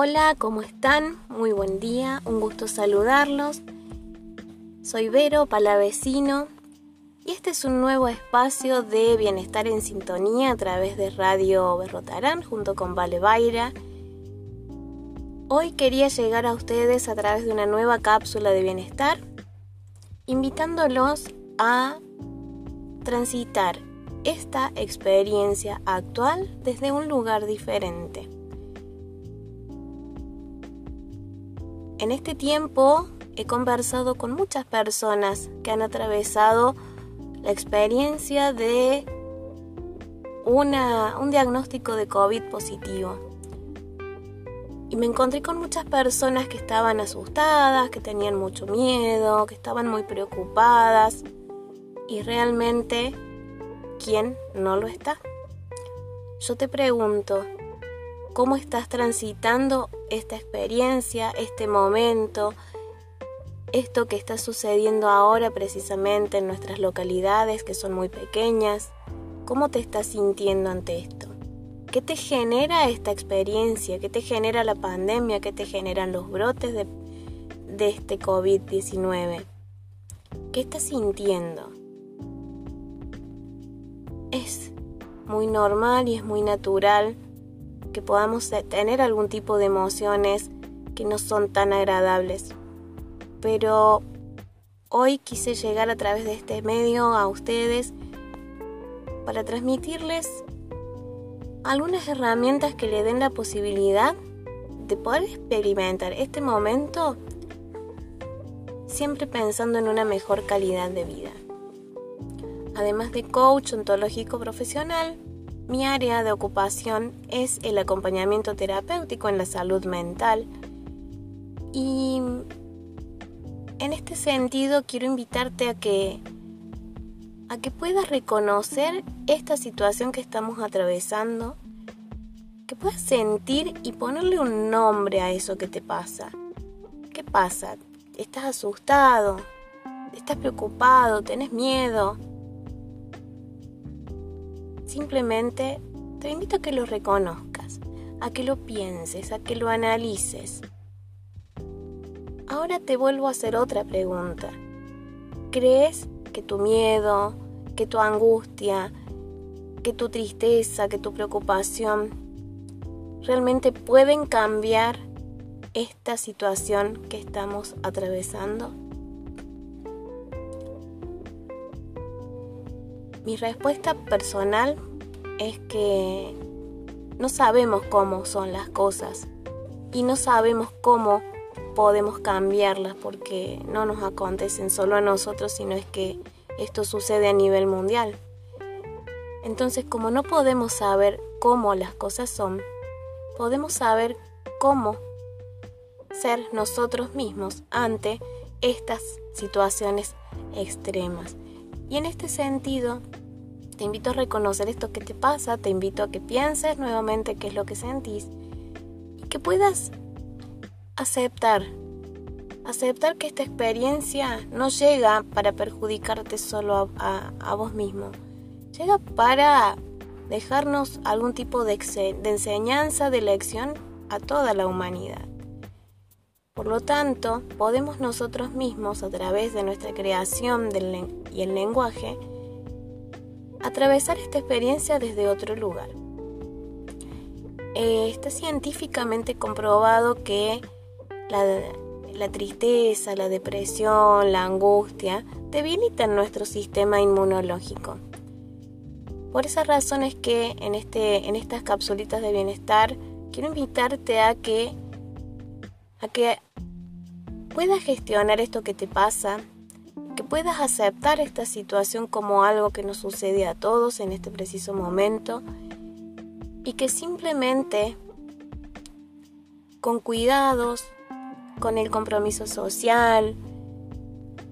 Hola, ¿cómo están? Muy buen día, un gusto saludarlos. Soy Vero Palavecino y este es un nuevo espacio de bienestar en sintonía a través de Radio Berrotarán junto con Vale Baira. Hoy quería llegar a ustedes a través de una nueva cápsula de bienestar, invitándolos a transitar esta experiencia actual desde un lugar diferente. En este tiempo he conversado con muchas personas que han atravesado la experiencia de una, un diagnóstico de COVID positivo. Y me encontré con muchas personas que estaban asustadas, que tenían mucho miedo, que estaban muy preocupadas. Y realmente, ¿quién no lo está? Yo te pregunto, cómo estás transitando esta experiencia, este momento, esto que está sucediendo ahora precisamente en nuestras localidades que son muy pequeñas. ¿Cómo te estás sintiendo ante esto? ¿Qué te genera esta experiencia? ¿Qué te genera la pandemia? ¿Qué te generan los brotes de, este COVID-19? ¿Qué estás sintiendo? Es muy normal y es muy natural que podamos tener algún tipo de emociones que no son tan agradables. Pero hoy quise llegar a través de este medio a ustedes para transmitirles algunas herramientas que le den la posibilidad de poder experimentar este momento siempre pensando en una mejor calidad de vida. Además de coach ontológico profesional, mi área de ocupación es el acompañamiento terapéutico en la salud mental y en este sentido quiero invitarte a que a que puedas reconocer esta situación que estamos atravesando, que puedas sentir y ponerle un nombre a eso que te pasa. ¿Qué pasa? ¿Estás asustado? ¿Estás preocupado? ¿Tenés miedo? Simplemente te invito a que lo reconozcas, a que lo pienses, a que lo analices. Ahora te vuelvo a hacer otra pregunta. ¿Crees que tu miedo, que tu angustia, que tu tristeza, que tu preocupación realmente pueden cambiar esta situación que estamos atravesando? Mi respuesta personal es que no sabemos cómo son las cosas y no sabemos cómo podemos cambiarlas porque no nos acontecen solo a nosotros, sino es que esto sucede a nivel mundial. Entonces, como no podemos saber cómo las cosas son, podemos saber cómo ser nosotros mismos ante estas situaciones extremas. Y en este sentido, te invito a reconocer esto que te pasa, te invito a que pienses nuevamente qué es lo que sentís y que puedas aceptar, aceptar que esta experiencia no llega para perjudicarte solo a, vos mismo, llega para dejarnos algún tipo de, enseñanza, de lección a toda la humanidad. Por lo tanto, podemos nosotros mismos, a través de nuestra creación y el lenguaje, atravesar esta experiencia desde otro lugar. Eh, está científicamente comprobado que la, tristeza, la depresión, la angustia debilitan nuestro sistema inmunológico. Por esa razón es que en, este, en estas capsulitas de bienestar quiero invitarte a que, a que puedas gestionar esto que te pasa, que puedas aceptar esta situación como algo que nos sucede a todos en este preciso momento y que simplemente con cuidados, con el compromiso social,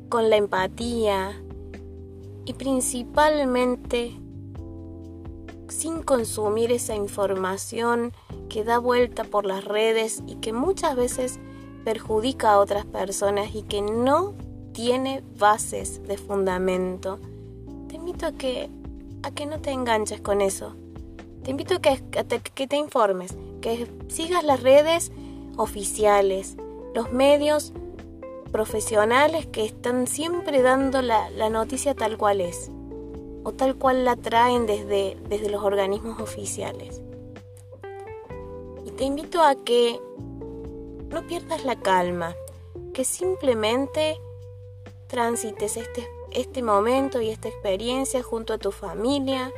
con la empatía y principalmente sin consumir esa información que da vuelta por las redes y que muchas veces perjudica a otras personas y que no tiene bases de fundamento, te invito a que, a que no te enganches con eso. Te invito a que, que te informes, que sigas las redes oficiales, los medios profesionales que están siempre dando la, noticia tal cual es o tal cual la traen desde, desde los organismos oficiales. Y te invito a que no pierdas la calma, que simplemente transites este, este momento y esta experiencia junto a tu familia.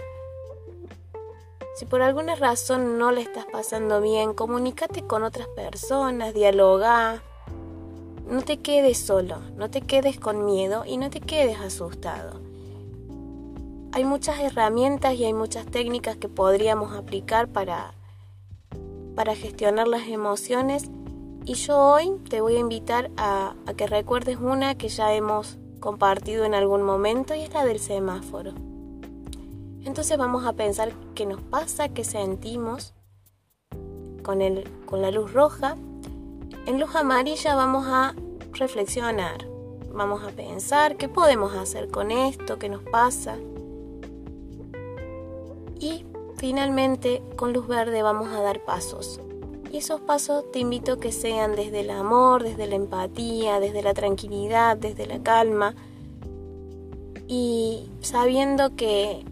Si por alguna razón no le estás pasando bien, comunícate con otras personas, dialoga. No te quedes solo, no te quedes con miedo y no te quedes asustado. Hay muchas herramientas y hay muchas técnicas que podríamos aplicar para, para gestionar las emociones y yo hoy te voy a invitar a, que recuerdes una que ya hemos compartido en algún momento y es la del semáforo. Entonces vamos a pensar qué nos pasa, qué sentimos con, el, con la luz roja. En luz amarilla vamos a reflexionar, vamos a pensar qué podemos hacer con esto, qué nos pasa. Y finalmente con luz verde vamos a dar pasos. Y esos pasos te invito a que sean desde el amor, desde la empatía, desde la tranquilidad, desde la calma. Y sabiendo que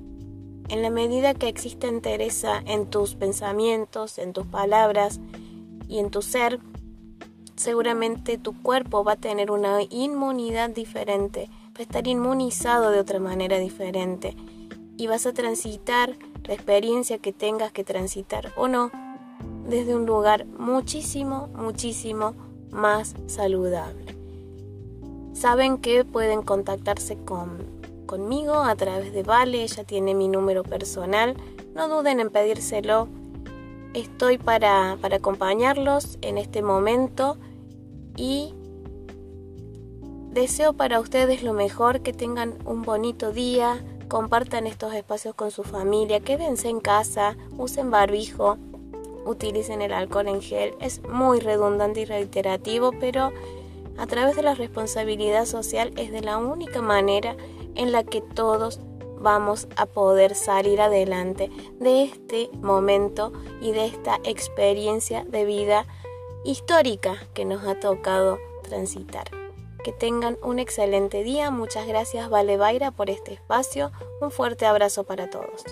en la medida que exista entereza en tus pensamientos, en tus palabras y en tu ser, seguramente tu cuerpo va a tener una inmunidad diferente, va a estar inmunizado de otra manera diferente y vas a transitar la experiencia que tengas que transitar o no desde un lugar muchísimo, muchísimo más saludable. Saben que pueden contactarse con, conmigo a través de Vale, ella tiene mi número personal, no duden en pedírselo. Estoy para, para acompañarlos en este momento y deseo para ustedes lo mejor, que tengan un bonito día, compartan estos espacios con su familia, quédense en casa, usen barbijo, utilicen el alcohol en gel. Es muy redundante y reiterativo, pero a través de la responsabilidad social es de la única manera en la que todos vamos a poder salir adelante de este momento y de esta experiencia de vida histórica que nos ha tocado transitar. Que tengan un excelente día. Muchas gracias Vale Baira por este espacio. Un fuerte abrazo para todos.